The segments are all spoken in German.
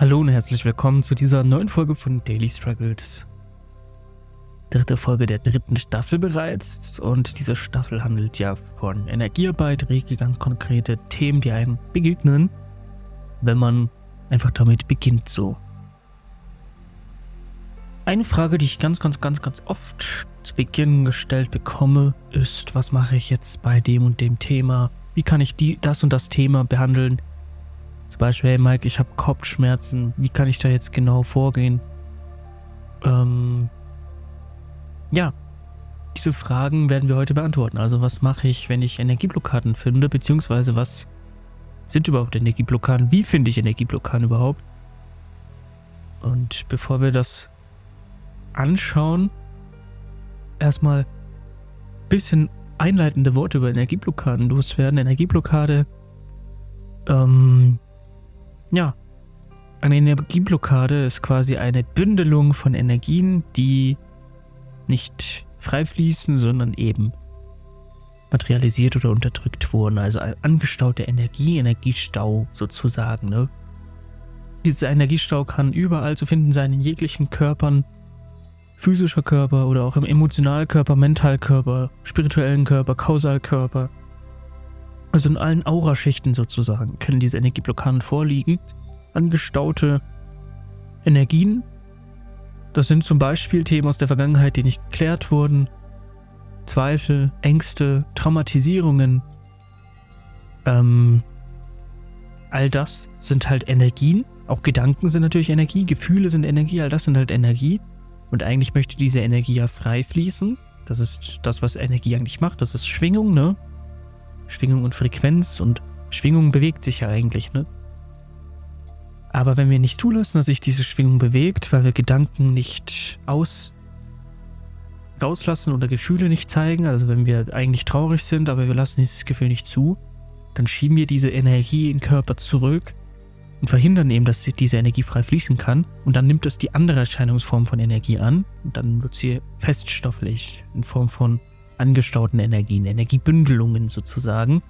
Hallo und herzlich willkommen zu dieser neuen Folge von Daily Struggles. Dritte Folge der dritten Staffel bereits und diese Staffel handelt ja von Energiearbeit, Reiki, ganz konkrete Themen, die einem begegnen, wenn man einfach damit beginnt so. Eine Frage, die ich ganz, ganz, ganz, ganz oft zu Beginn gestellt bekomme, ist, was mache ich jetzt bei dem und dem Thema? Wie kann ich die, das und das Thema behandeln? Zum Beispiel, hey Mike, ich habe Kopfschmerzen. Wie kann ich da jetzt genau vorgehen? Ähm, ja, diese Fragen werden wir heute beantworten. Also was mache ich, wenn ich Energieblockaden finde, beziehungsweise was sind überhaupt Energieblockaden? Wie finde ich Energieblockaden überhaupt? Und bevor wir das anschauen, erstmal ein bisschen einleitende Worte über Energieblockaden loswerden. Energieblockade ähm, ja, eine Energieblockade ist quasi eine Bündelung von Energien, die nicht frei fließen, sondern eben materialisiert oder unterdrückt wurden. Also angestaute Energie, Energiestau sozusagen. Ne? Dieser Energiestau kann überall zu finden sein, in jeglichen Körpern, physischer Körper oder auch im Emotionalkörper, Mentalkörper, spirituellen Körper, Kausalkörper. Also in allen Auraschichten sozusagen können diese Energieblockaden vorliegen. Angestaute Energien. Das sind zum Beispiel Themen aus der Vergangenheit, die nicht geklärt wurden. Zweifel, Ängste, Traumatisierungen. Ähm, all das sind halt Energien. Auch Gedanken sind natürlich Energie, Gefühle sind Energie, all das sind halt Energie. Und eigentlich möchte diese Energie ja frei fließen. Das ist das, was Energie eigentlich macht. Das ist Schwingung, ne? Schwingung und Frequenz und Schwingung bewegt sich ja eigentlich, ne? Aber wenn wir nicht zulassen, dass sich diese Schwingung bewegt, weil wir Gedanken nicht aus rauslassen oder Gefühle nicht zeigen, also wenn wir eigentlich traurig sind, aber wir lassen dieses Gefühl nicht zu, dann schieben wir diese Energie in den Körper zurück und verhindern eben, dass diese Energie frei fließen kann. Und dann nimmt es die andere Erscheinungsform von Energie an und dann wird sie feststofflich in Form von angestauten Energien, Energiebündelungen sozusagen,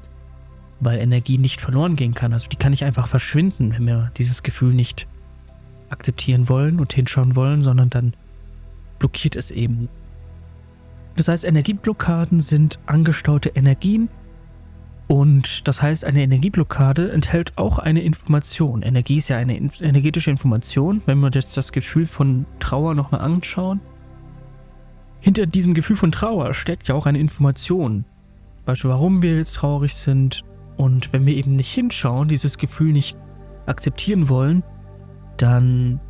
weil Energie nicht verloren gehen kann. Also die kann nicht einfach verschwinden, wenn wir dieses Gefühl nicht akzeptieren wollen und hinschauen wollen, sondern dann blockiert es eben. Das heißt, Energieblockaden sind angestaute Energien und das heißt, eine Energieblockade enthält auch eine Information. Energie ist ja eine energetische Information. Wenn wir jetzt das Gefühl von Trauer nochmal anschauen, hinter diesem Gefühl von Trauer steckt ja auch eine Information. Beispiel, warum wir jetzt traurig sind. Und wenn wir eben nicht hinschauen, dieses Gefühl nicht akzeptieren wollen, dann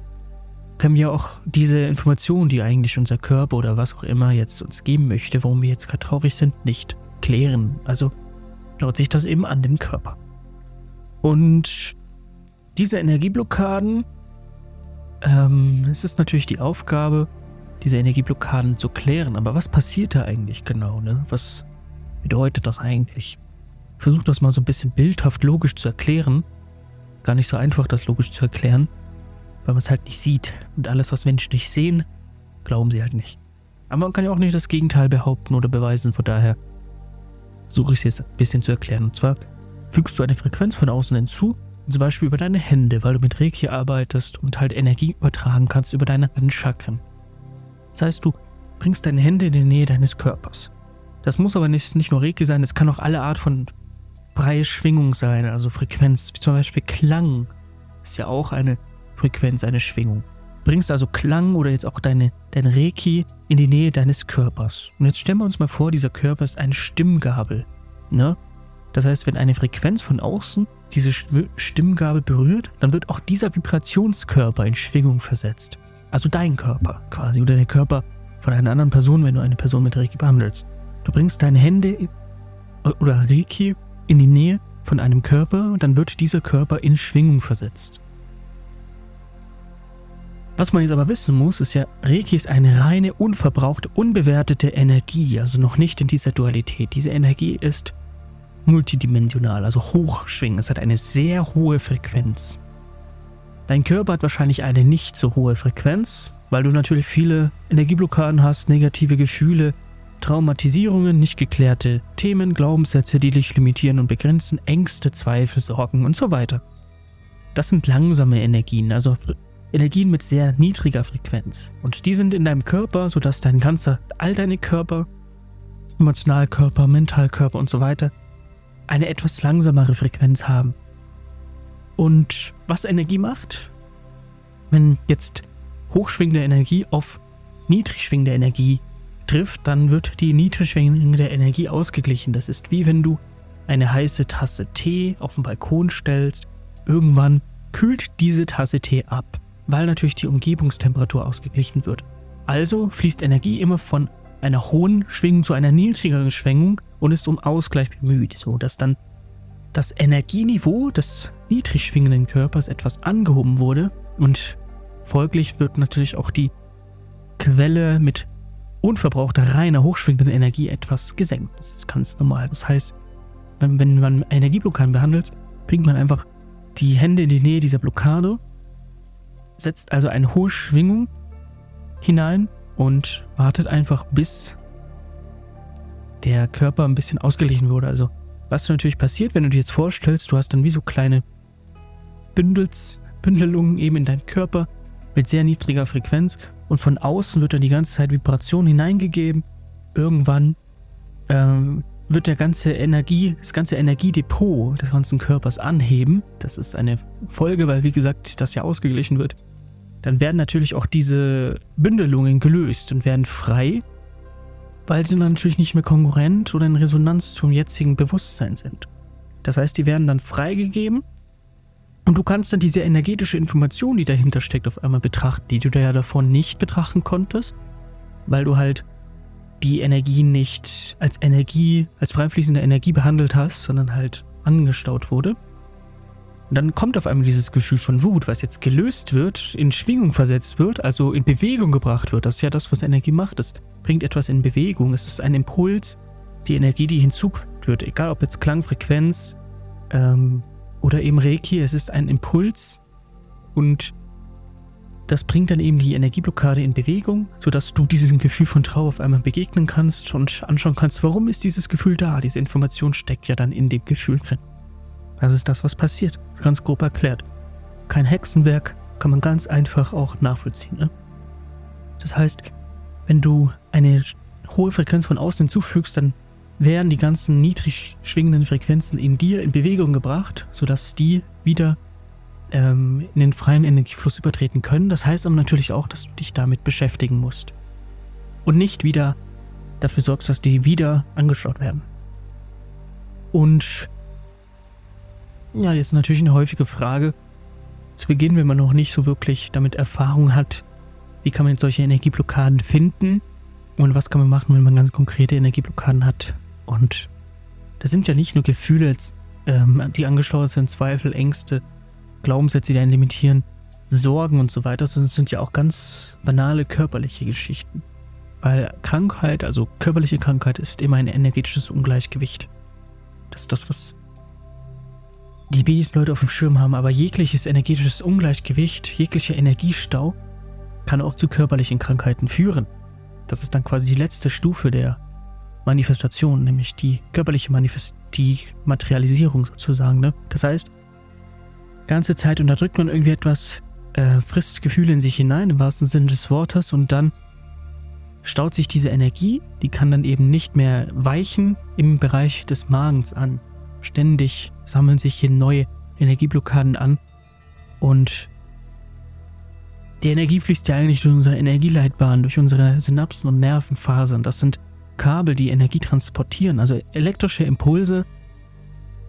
können wir auch diese Information, die eigentlich unser Körper oder was auch immer jetzt uns geben möchte, warum wir jetzt gerade traurig sind, nicht klären. Also dauert sich das eben an dem Körper. Und diese Energieblockaden, ähm, es ist natürlich die Aufgabe, diese Energieblockaden zu klären. Aber was passiert da eigentlich genau? Ne? Was bedeutet das eigentlich? Versuch das mal so ein bisschen bildhaft logisch zu erklären. Gar nicht so einfach, das logisch zu erklären, weil man es halt nicht sieht. Und alles, was Menschen nicht sehen, glauben sie halt nicht. Aber man kann ja auch nicht das Gegenteil behaupten oder beweisen. Von daher suche ich es jetzt ein bisschen zu erklären. Und zwar fügst du eine Frequenz von außen hinzu, zum Beispiel über deine Hände, weil du mit Reiki arbeitest und halt Energie übertragen kannst über deine Handchakren. Das heißt, du bringst deine Hände in die Nähe deines Körpers. Das muss aber nicht, nicht nur Reiki sein, es kann auch alle Art von freie Schwingung sein, also Frequenz, wie zum Beispiel Klang ist ja auch eine Frequenz, eine Schwingung. Du bringst also Klang oder jetzt auch deine, dein Reiki in die Nähe deines Körpers. Und jetzt stellen wir uns mal vor, dieser Körper ist eine Stimmgabel. Ne? Das heißt, wenn eine Frequenz von außen diese Stimmgabel berührt, dann wird auch dieser Vibrationskörper in Schwingung versetzt. Also dein Körper quasi oder der Körper von einer anderen Person, wenn du eine Person mit Reiki behandelst. Du bringst deine Hände oder Reiki in die Nähe von einem Körper und dann wird dieser Körper in Schwingung versetzt. Was man jetzt aber wissen muss, ist ja, Reiki ist eine reine, unverbrauchte, unbewertete Energie, also noch nicht in dieser Dualität. Diese Energie ist multidimensional, also hochschwingend. Es hat eine sehr hohe Frequenz. Dein Körper hat wahrscheinlich eine nicht so hohe Frequenz, weil du natürlich viele Energieblockaden hast, negative Gefühle, Traumatisierungen, nicht geklärte Themen, Glaubenssätze, die dich limitieren und begrenzen, Ängste, Zweifel, Sorgen und so weiter. das sind langsame Energien, also Energien mit sehr niedriger Frequenz. Und die sind in deinem Körper, sodass dein ganzer, all deine Körper, Emotionalkörper, Mentalkörper und so weiter, eine etwas langsamere Frequenz haben. Und was Energie macht, wenn jetzt hochschwingende Energie auf niedrigschwingende Energie trifft, dann wird die niedrigschwingende Energie ausgeglichen. Das ist wie wenn du eine heiße Tasse Tee auf den Balkon stellst. Irgendwann kühlt diese Tasse Tee ab, weil natürlich die Umgebungstemperatur ausgeglichen wird. Also fließt Energie immer von einer hohen Schwingung zu einer niedrigeren Schwingung und ist um Ausgleich bemüht, so dass dann das Energieniveau des niedrig schwingenden Körpers etwas angehoben wurde und folglich wird natürlich auch die Quelle mit unverbrauchter reiner hochschwingender Energie etwas gesenkt. Das ist ganz normal. Das heißt, wenn, wenn man Energieblockaden behandelt, bringt man einfach die Hände in die Nähe dieser Blockade, setzt also eine hohe Schwingung hinein und wartet einfach, bis der Körper ein bisschen ausgeglichen wurde. Also, was natürlich passiert, wenn du dir jetzt vorstellst, du hast dann wie so kleine Bündels, Bündelungen eben in deinem Körper mit sehr niedriger Frequenz und von außen wird dann die ganze Zeit Vibration hineingegeben. Irgendwann ähm, wird der ganze Energie, das ganze Energiedepot des ganzen Körpers anheben. Das ist eine Folge, weil wie gesagt, das ja ausgeglichen wird. Dann werden natürlich auch diese Bündelungen gelöst und werden frei, weil sie dann natürlich nicht mehr konkurrent oder in Resonanz zum jetzigen Bewusstsein sind. Das heißt, die werden dann freigegeben und du kannst dann diese energetische Information, die dahinter steckt, auf einmal betrachten, die du da ja davor nicht betrachten konntest, weil du halt die Energie nicht als Energie, als freifließende Energie behandelt hast, sondern halt angestaut wurde. Und dann kommt auf einmal dieses Gefühl von Wut, was jetzt gelöst wird, in Schwingung versetzt wird, also in Bewegung gebracht wird. Das ist ja das, was Energie macht. Es bringt etwas in Bewegung. Es ist ein Impuls, die Energie, die hinzufügt wird. Egal ob jetzt Klangfrequenz, ähm, oder eben Reiki, es ist ein Impuls und das bringt dann eben die Energieblockade in Bewegung, sodass du diesem Gefühl von Trauer auf einmal begegnen kannst und anschauen kannst, warum ist dieses Gefühl da? Diese Information steckt ja dann in dem Gefühl drin. Das ist das, was passiert. Ganz grob erklärt. Kein Hexenwerk, kann man ganz einfach auch nachvollziehen. Ne? Das heißt, wenn du eine hohe Frequenz von außen hinzufügst, dann werden die ganzen niedrig schwingenden Frequenzen in dir in Bewegung gebracht, sodass die wieder ähm, in den freien Energiefluss übertreten können. Das heißt aber natürlich auch, dass du dich damit beschäftigen musst. Und nicht wieder dafür sorgst, dass die wieder angeschaut werden. Und ja, jetzt natürlich eine häufige Frage. Zu Beginn, wenn man noch nicht so wirklich damit Erfahrung hat, wie kann man jetzt solche Energieblockaden finden und was kann man machen, wenn man ganz konkrete Energieblockaden hat. Und das sind ja nicht nur Gefühle, ähm, die angeschlossen sind, Zweifel, Ängste, Glaubenssätze, die einen limitieren, Sorgen und so weiter, sondern es sind ja auch ganz banale körperliche Geschichten. Weil Krankheit, also körperliche Krankheit, ist immer ein energetisches Ungleichgewicht. Das ist das, was die wenigsten Leute auf dem Schirm haben, aber jegliches energetisches Ungleichgewicht, jeglicher Energiestau kann auch zu körperlichen Krankheiten führen. Das ist dann quasi die letzte Stufe der Manifestation, nämlich die körperliche Manifest die Materialisierung sozusagen. Ne? Das heißt, ganze Zeit unterdrückt man irgendwie etwas, äh, frisst Gefühle in sich hinein, im wahrsten Sinne des Wortes, und dann staut sich diese Energie, die kann dann eben nicht mehr weichen im Bereich des Magens an. Ständig sammeln sich hier neue Energieblockaden an und die Energie fließt ja eigentlich durch unsere Energieleitbahn, durch unsere Synapsen und Nervenfasern. Das sind Kabel, die Energie transportieren, also elektrische Impulse,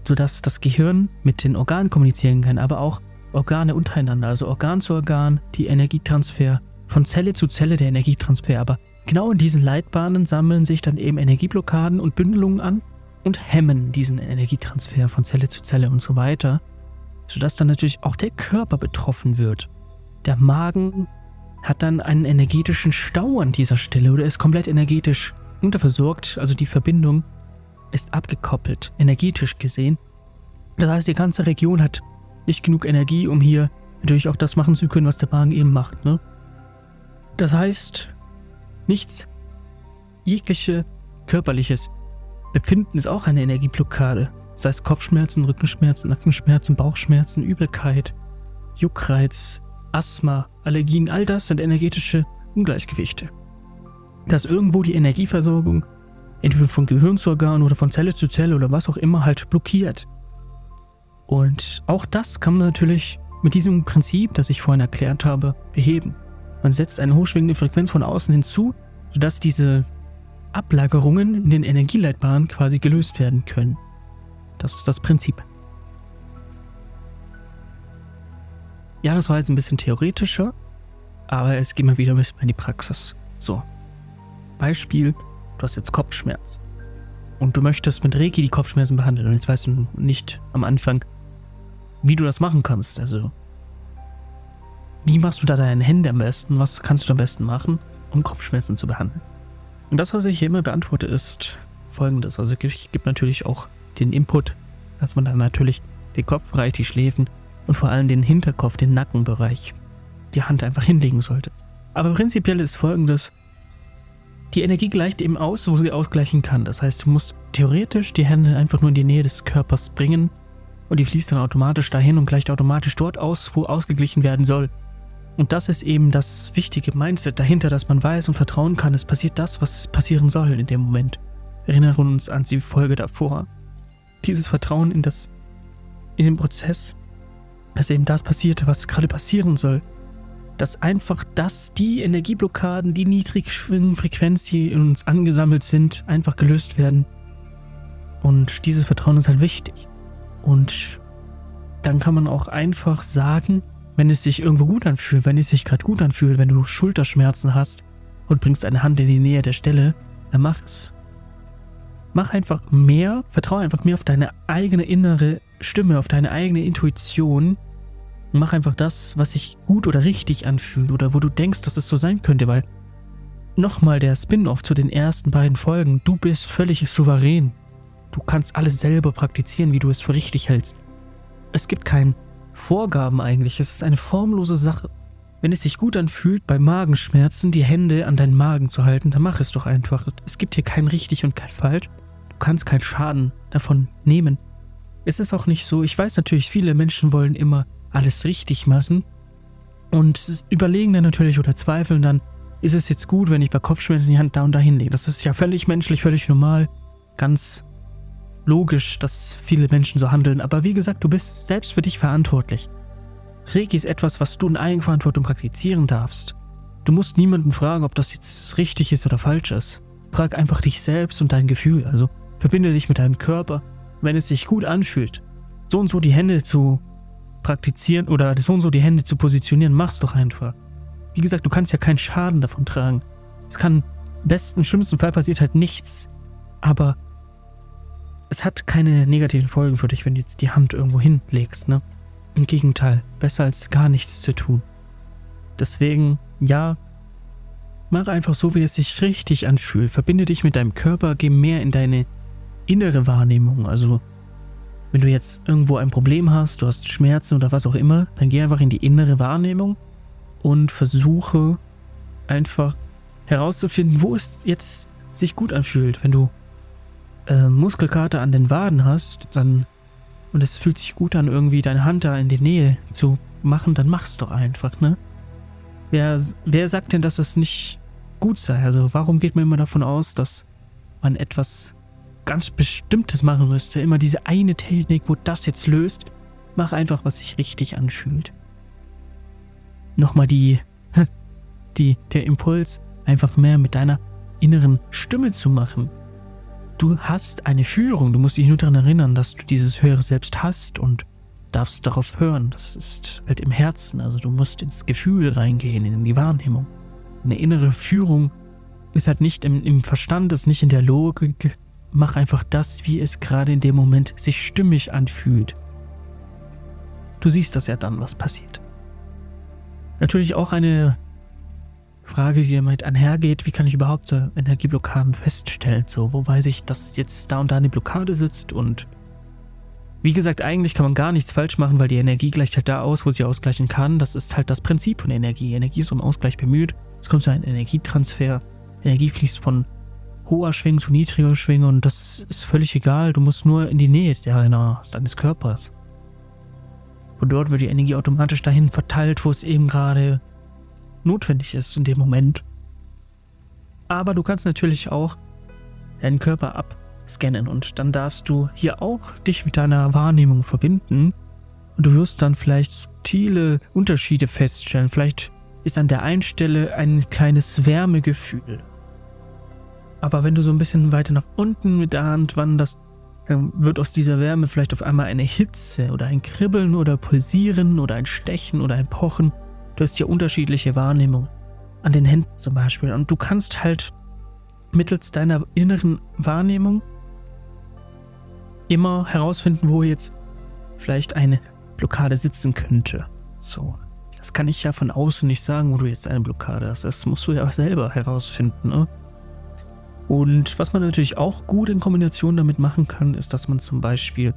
sodass das Gehirn mit den Organen kommunizieren kann, aber auch Organe untereinander, also Organ zu Organ, die Energietransfer, von Zelle zu Zelle der Energietransfer. Aber genau in diesen Leitbahnen sammeln sich dann eben Energieblockaden und Bündelungen an und hemmen diesen Energietransfer von Zelle zu Zelle und so weiter, sodass dann natürlich auch der Körper betroffen wird. Der Magen hat dann einen energetischen Stau an dieser Stelle oder ist komplett energetisch unterversorgt, also die Verbindung ist abgekoppelt, energetisch gesehen. Das heißt, die ganze Region hat nicht genug Energie, um hier natürlich auch das machen zu können, was der Magen eben macht. Ne? Das heißt, nichts, jegliche körperliches Befinden ist auch eine Energieblockade. Sei es Kopfschmerzen, Rückenschmerzen, Nackenschmerzen, Bauchschmerzen, Übelkeit, Juckreiz, Asthma, Allergien, all das sind energetische Ungleichgewichte. Dass irgendwo die Energieversorgung entweder von Gehirn zu Organ oder von Zelle zu Zelle oder was auch immer halt blockiert. Und auch das kann man natürlich mit diesem Prinzip, das ich vorhin erklärt habe, beheben. Man setzt eine hochschwingende Frequenz von außen hinzu, sodass diese Ablagerungen in den Energieleitbahnen quasi gelöst werden können. Das ist das Prinzip. Ja, das war jetzt ein bisschen theoretischer, aber es geht mal wieder ein bisschen in die Praxis. So. Beispiel, du hast jetzt Kopfschmerzen. Und du möchtest mit Reiki die Kopfschmerzen behandeln. Und jetzt weißt du nicht am Anfang, wie du das machen kannst. Also, wie machst du da deine Hände am besten? Was kannst du am besten machen, um Kopfschmerzen zu behandeln? Und das, was ich hier immer beantworte, ist folgendes. Also, ich gebe natürlich auch den Input, dass man dann natürlich den Kopfbereich, die Schläfen und vor allem den Hinterkopf, den Nackenbereich, die Hand einfach hinlegen sollte. Aber prinzipiell ist folgendes: Die Energie gleicht eben aus, wo sie ausgleichen kann. Das heißt, du musst theoretisch die Hände einfach nur in die Nähe des Körpers bringen und die fließt dann automatisch dahin und gleicht automatisch dort aus, wo ausgeglichen werden soll. Und das ist eben das wichtige Mindset dahinter, dass man weiß und vertrauen kann, es passiert das, was passieren soll in dem Moment. Wir erinnern uns an die Folge davor. Dieses Vertrauen in das, in den Prozess, dass eben das passiert, was gerade passieren soll. Dass einfach das, die Energieblockaden, die niedrigschwingenden Frequenz, die in uns angesammelt sind, einfach gelöst werden. Und dieses Vertrauen ist halt wichtig. Und dann kann man auch einfach sagen, wenn es sich irgendwo gut anfühlt, wenn es sich gerade gut anfühlt, wenn du Schulterschmerzen hast und bringst eine Hand in die Nähe der Stelle, dann mach es. Mach einfach mehr, vertraue einfach mehr auf deine eigene innere Stimme, auf deine eigene Intuition. Und mach einfach das, was sich gut oder richtig anfühlt oder wo du denkst, dass es so sein könnte, weil nochmal der Spin-off zu den ersten beiden Folgen, du bist völlig souverän. Du kannst alles selber praktizieren, wie du es für richtig hältst. Es gibt keine Vorgaben eigentlich, es ist eine formlose Sache. Wenn es sich gut anfühlt, bei Magenschmerzen die Hände an deinen Magen zu halten, dann mach es doch einfach. Es gibt hier kein richtig und kein falsch. Du kannst keinen Schaden davon nehmen. Es ist auch nicht so, ich weiß natürlich, viele Menschen wollen immer alles richtig machen und überlegen dann natürlich oder zweifeln dann, ist es jetzt gut, wenn ich bei Kopfschmerzen die Hand da und da hinlege. Das ist ja völlig menschlich, völlig normal, ganz logisch, dass viele Menschen so handeln, aber wie gesagt, du bist selbst für dich verantwortlich. Reiki ist etwas, was du in Eigenverantwortung praktizieren darfst. Du musst niemanden fragen, ob das jetzt richtig ist oder falsch ist. Frag einfach dich selbst und dein Gefühl. Also verbinde dich mit deinem Körper, wenn es sich gut anfühlt. So und so die Hände zu praktizieren oder so und so die Hände zu positionieren, mach's doch einfach. Wie gesagt, du kannst ja keinen Schaden davon tragen. Es kann im besten, schlimmsten Fall passiert halt nichts. Aber es hat keine negativen Folgen für dich, wenn du jetzt die Hand irgendwo hinlegst, ne? Im Gegenteil, besser als gar nichts zu tun. Deswegen, ja, mach einfach so, wie es sich richtig anfühlt. Verbinde dich mit deinem Körper, geh mehr in deine innere Wahrnehmung. Also, wenn du jetzt irgendwo ein Problem hast, du hast Schmerzen oder was auch immer, dann geh einfach in die innere Wahrnehmung und versuche einfach herauszufinden, wo es jetzt sich gut anfühlt. Wenn du äh, Muskelkater an den Waden hast, dann und es fühlt sich gut an, irgendwie deine Hand da in die Nähe zu machen, dann mach's doch einfach, ne? Wer, wer sagt denn, dass es nicht gut sei? Also warum geht man immer davon aus, dass man etwas ganz Bestimmtes machen müsste? Immer diese eine Technik, wo das jetzt löst. Mach einfach, was sich richtig anfühlt. Nochmal die, die, der Impuls, einfach mehr mit deiner inneren Stimme zu machen du hast eine Führung. Du musst dich nur daran erinnern, dass du dieses höhere Selbst hast und darfst darauf hören. Das ist halt im Herzen. Also du musst ins Gefühl reingehen, in die Wahrnehmung. Eine innere Führung ist halt nicht im, im Verstand, ist nicht in der Logik. Mach einfach das, wie es gerade in dem Moment sich stimmig anfühlt. Du siehst das ja dann, was passiert. Natürlich auch eine Frage, die damit einhergeht, wie kann ich überhaupt Energieblockaden feststellen? So, wo weiß ich, dass jetzt da und da eine Blockade sitzt und wie gesagt, eigentlich kann man gar nichts falsch machen, weil die Energie gleicht halt da aus, wo sie ausgleichen kann. Das ist halt das Prinzip von Energie. Energie ist um Ausgleich bemüht. Es kommt zu einem Energietransfer. Energie fließt von hoher Schwingung zu niedriger Schwingung und das ist völlig egal. Du musst nur in die Nähe deiner, deines Körpers. Und dort wird die Energie automatisch dahin verteilt, wo es eben gerade notwendig ist in dem Moment. Aber du kannst natürlich auch deinen Körper abscannen und dann darfst du hier auch dich mit deiner Wahrnehmung verbinden. Und du wirst dann vielleicht subtile Unterschiede feststellen. Vielleicht ist an der einen Stelle ein kleines Wärmegefühl. Aber wenn du so ein bisschen weiter nach unten mit der Hand wanderst, dann wird aus dieser Wärme vielleicht auf einmal eine Hitze oder ein Kribbeln oder Pulsieren oder ein Stechen oder ein Pochen. Du hast hier unterschiedliche Wahrnehmungen. An den Händen zum Beispiel. Und du kannst halt mittels deiner inneren Wahrnehmung immer herausfinden, wo jetzt vielleicht eine Blockade sitzen könnte. So. Das kann ich ja von außen nicht sagen, wo du jetzt eine Blockade hast. Das musst du ja selber herausfinden. Ne? Und was man natürlich auch gut in Kombination damit machen kann, ist, dass man zum Beispiel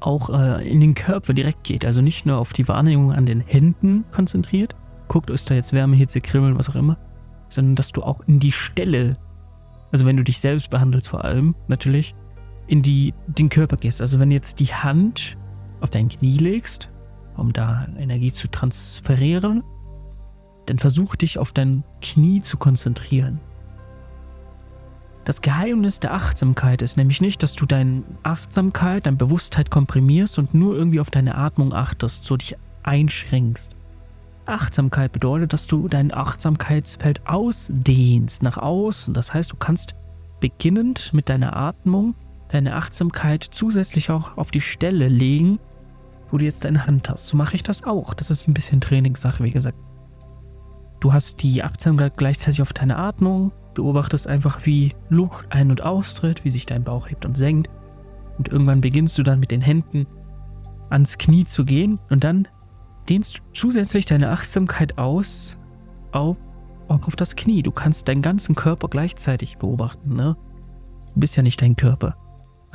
auch äh, in den Körper direkt geht. Also nicht nur auf die Wahrnehmung an den Händen konzentriert. Guckt, ist da jetzt Wärme, Hitze, Kribbeln, was auch immer. Sondern dass du auch in die Stelle, also wenn du dich selbst behandelst vor allem, natürlich, in die, den Körper gehst. Also wenn jetzt die Hand auf dein Knie legst um da Energie zu transferieren, dann versuch dich auf dein Knie zu konzentrieren. Das Geheimnis der Achtsamkeit ist nämlich nicht, dass du deine Achtsamkeit, deine Bewusstheit komprimierst und nur irgendwie auf deine Atmung achtest, so dich einschränkst. Achtsamkeit bedeutet, dass du dein Achtsamkeitsfeld ausdehnst nach außen. Das heißt, du kannst beginnend mit deiner Atmung deine Achtsamkeit zusätzlich auch auf die Stelle legen, wo du jetzt deine Hand hast. So mache ich das auch. Das ist ein bisschen Trainingssache, wie gesagt. Du hast die Achtsamkeit gleichzeitig auf deine Atmung, beobachtest einfach, wie Luft ein- und austritt, wie sich dein Bauch hebt und senkt. Und irgendwann beginnst du dann mit den Händen ans Knie zu gehen und dann dehnst du zusätzlich deine Achtsamkeit aus auf, auf das Knie. Du kannst deinen ganzen Körper gleichzeitig beobachten. Ne? Du bist ja nicht dein Körper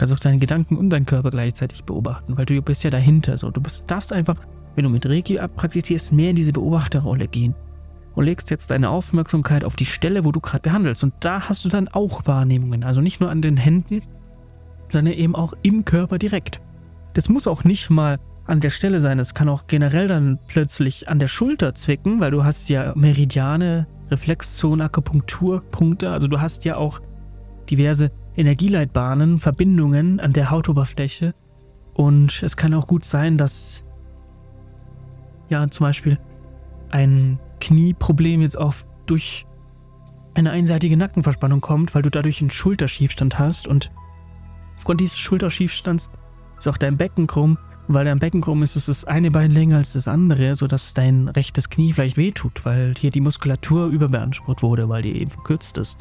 kannst auch deine Gedanken und deinen Körper gleichzeitig beobachten, weil du bist ja dahinter. So. Du bist, darfst einfach, wenn du mit Reiki abpraktizierst, mehr in diese Beobachterrolle gehen. Und legst jetzt deine Aufmerksamkeit auf die Stelle, wo du gerade behandelst. Und da hast du dann auch Wahrnehmungen. Also nicht nur an den Händen, sondern eben auch im Körper direkt. Das muss auch nicht mal an der Stelle sein. Es kann auch generell dann plötzlich an der Schulter zwicken, weil du hast ja Meridiane, Reflexzonen, Akupunkturpunkte. Also du hast ja auch diverse Energieleitbahnen, Verbindungen an der Hautoberfläche. Und es kann auch gut sein, dass ja zum Beispiel ein Knieproblem jetzt auch durch eine einseitige Nackenverspannung kommt, weil du dadurch einen Schulterschiefstand hast und aufgrund dieses Schulterschiefstands ist auch dein Becken krumm. Weil dein Becken krumm ist, ist das eine Bein länger als das andere, sodass dein rechtes Knie vielleicht wehtut, weil hier die Muskulatur überbeansprucht wurde, weil die eben verkürzt ist.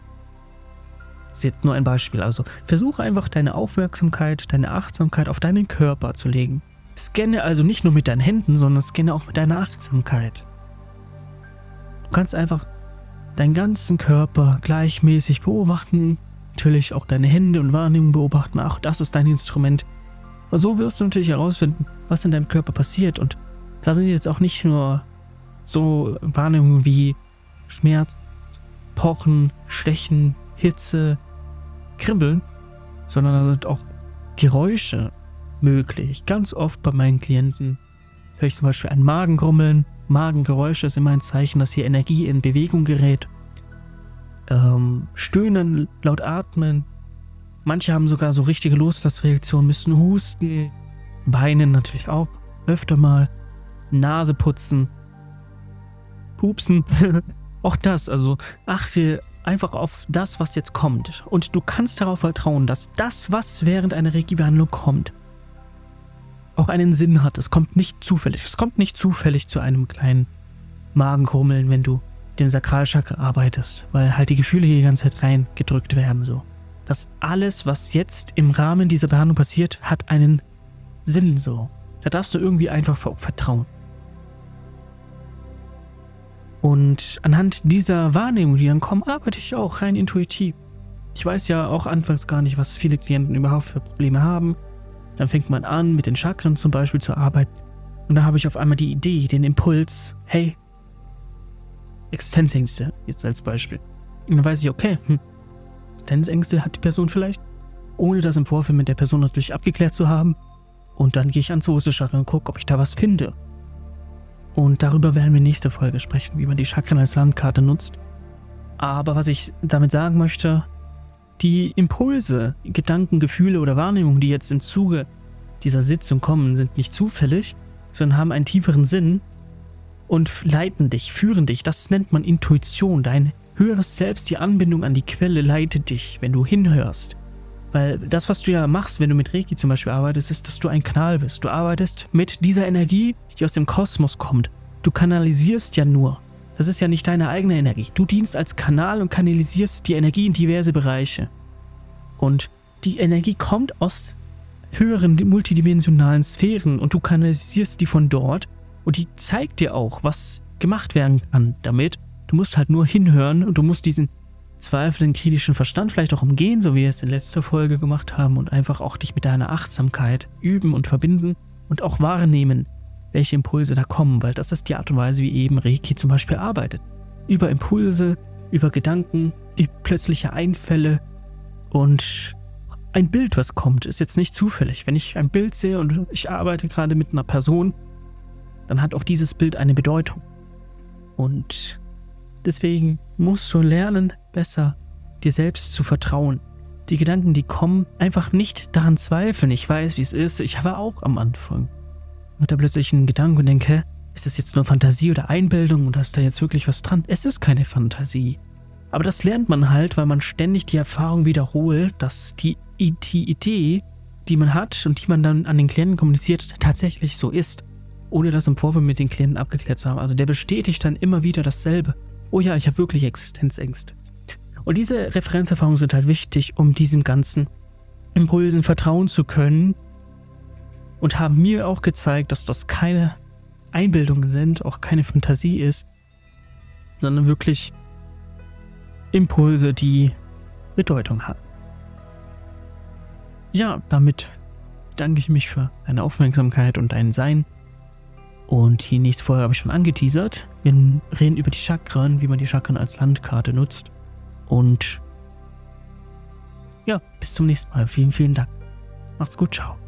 Das ist jetzt nur ein Beispiel. Also versuche einfach deine Aufmerksamkeit, deine Achtsamkeit auf deinen Körper zu legen. Scanne also nicht nur mit deinen Händen, sondern scanne auch mit deiner Achtsamkeit. Du kannst einfach deinen ganzen Körper gleichmäßig beobachten, natürlich auch deine Hände und Wahrnehmung beobachten. Auch das ist dein Instrument. Und so wirst du natürlich herausfinden, was in deinem Körper passiert. Und da sind jetzt auch nicht nur so Wahrnehmungen wie Schmerz, Pochen, Stechen, Hitze, Kribbeln, sondern da sind auch Geräusche möglich. Ganz oft bei meinen Klienten höre ich zum Beispiel ein Magengrummeln. Magengeräusche ist immer ein Zeichen, dass hier Energie in Bewegung gerät. Ähm, stöhnen, laut atmen. Manche haben sogar so richtige Loslassreaktionen, müssen husten. Beinen natürlich auch. Öfter mal. Nase putzen. Pupsen. auch das. Also achte einfach auf das, was jetzt kommt. Und du kannst darauf vertrauen, dass das, was während einer Reiki-Behandlung kommt, auch einen Sinn hat. Es kommt nicht zufällig. Es kommt nicht zufällig zu einem kleinen Magenkrummeln, wenn du dem Sakralchakra arbeitest, weil halt die Gefühle hier die ganze Zeit reingedrückt werden. So. Das alles, was jetzt im Rahmen dieser Behandlung passiert, hat einen Sinn so. Da darfst du irgendwie einfach vertrauen. Und anhand dieser Wahrnehmung, die dann kommen, arbeite ich auch rein intuitiv. Ich weiß ja auch anfangs gar nicht, was viele Klienten überhaupt für Probleme haben. Dann fängt man an, mit den Chakren zum Beispiel zu arbeiten. Und dann habe ich auf einmal die Idee, den Impuls, hey, Existenzängste, jetzt als Beispiel. Und dann weiß ich, okay, hm, Existenzängste hat die Person vielleicht, ohne das im Vorfeld mit der Person natürlich abgeklärt zu haben. Und dann gehe ich ans oberste Chakra und gucke, ob ich da was finde. Und darüber werden wir nächste Folge sprechen, wie man die Chakren als Landkarte nutzt. Aber was ich damit sagen möchte, die Impulse, Gedanken, Gefühle oder Wahrnehmungen, die jetzt im Zuge dieser Sitzung kommen, sind nicht zufällig, sondern haben einen tieferen Sinn und leiten dich, führen dich. Das nennt man Intuition. Dein höheres Selbst, die Anbindung an die Quelle leitet dich, wenn du hinhörst. Weil das, was du ja machst, wenn du mit Reiki zum Beispiel arbeitest, ist, dass du ein Kanal bist. Du arbeitest mit dieser Energie, die aus dem Kosmos kommt. Du kanalisierst ja nur. Das ist ja nicht deine eigene Energie. Du dienst als Kanal und kanalisierst die Energie in diverse Bereiche. Und die Energie kommt aus höheren multidimensionalen Sphären und du kanalisierst die von dort und die zeigt dir auch, was gemacht werden kann damit. Du musst halt nur hinhören und du musst diesen zweifelnden kritischen Verstand vielleicht auch umgehen, so wie wir es in letzter Folge gemacht haben und einfach auch dich mit deiner Achtsamkeit üben und verbinden und auch wahrnehmen, welche Impulse da kommen, weil das ist die Art und Weise, wie eben Reiki zum Beispiel arbeitet. Über Impulse, über Gedanken, über plötzliche Einfälle und ein Bild, was kommt, ist jetzt nicht zufällig. Wenn ich ein Bild sehe und ich arbeite gerade mit einer Person, dann hat auch dieses Bild eine Bedeutung. Und deswegen musst du lernen, besser dir selbst zu vertrauen. Die Gedanken, die kommen, einfach nicht daran zweifeln. Ich weiß, wie es ist. Ich war auch am Anfang. Da plötzlich einen Gedanken und denke, ist das jetzt nur Fantasie oder Einbildung oder ist da jetzt wirklich was dran? Es ist keine Fantasie. Aber das lernt man halt, weil man ständig die Erfahrung wiederholt, dass die, Idee, die man hat und die man dann an den Klienten kommuniziert, tatsächlich so ist. Ohne das im Vorfeld mit den Klienten abgeklärt zu haben. Also der bestätigt dann immer wieder dasselbe. Oh ja, ich habe wirklich Existenzängste. Und diese Referenzerfahrungen sind halt wichtig, um diesem ganzen Impulsen vertrauen zu können. Und haben mir auch gezeigt, dass das keine Einbildungen sind, auch keine Fantasie ist, sondern wirklich Impulse, die Bedeutung haben. Ja, damit danke ich mich für deine Aufmerksamkeit und dein Sein. Und die nächste Folge habe ich schon angeteasert. Wir reden über die Chakren, wie man die Chakren als Landkarte nutzt. Und ja, bis zum nächsten Mal. Vielen, vielen Dank. Macht's gut, ciao.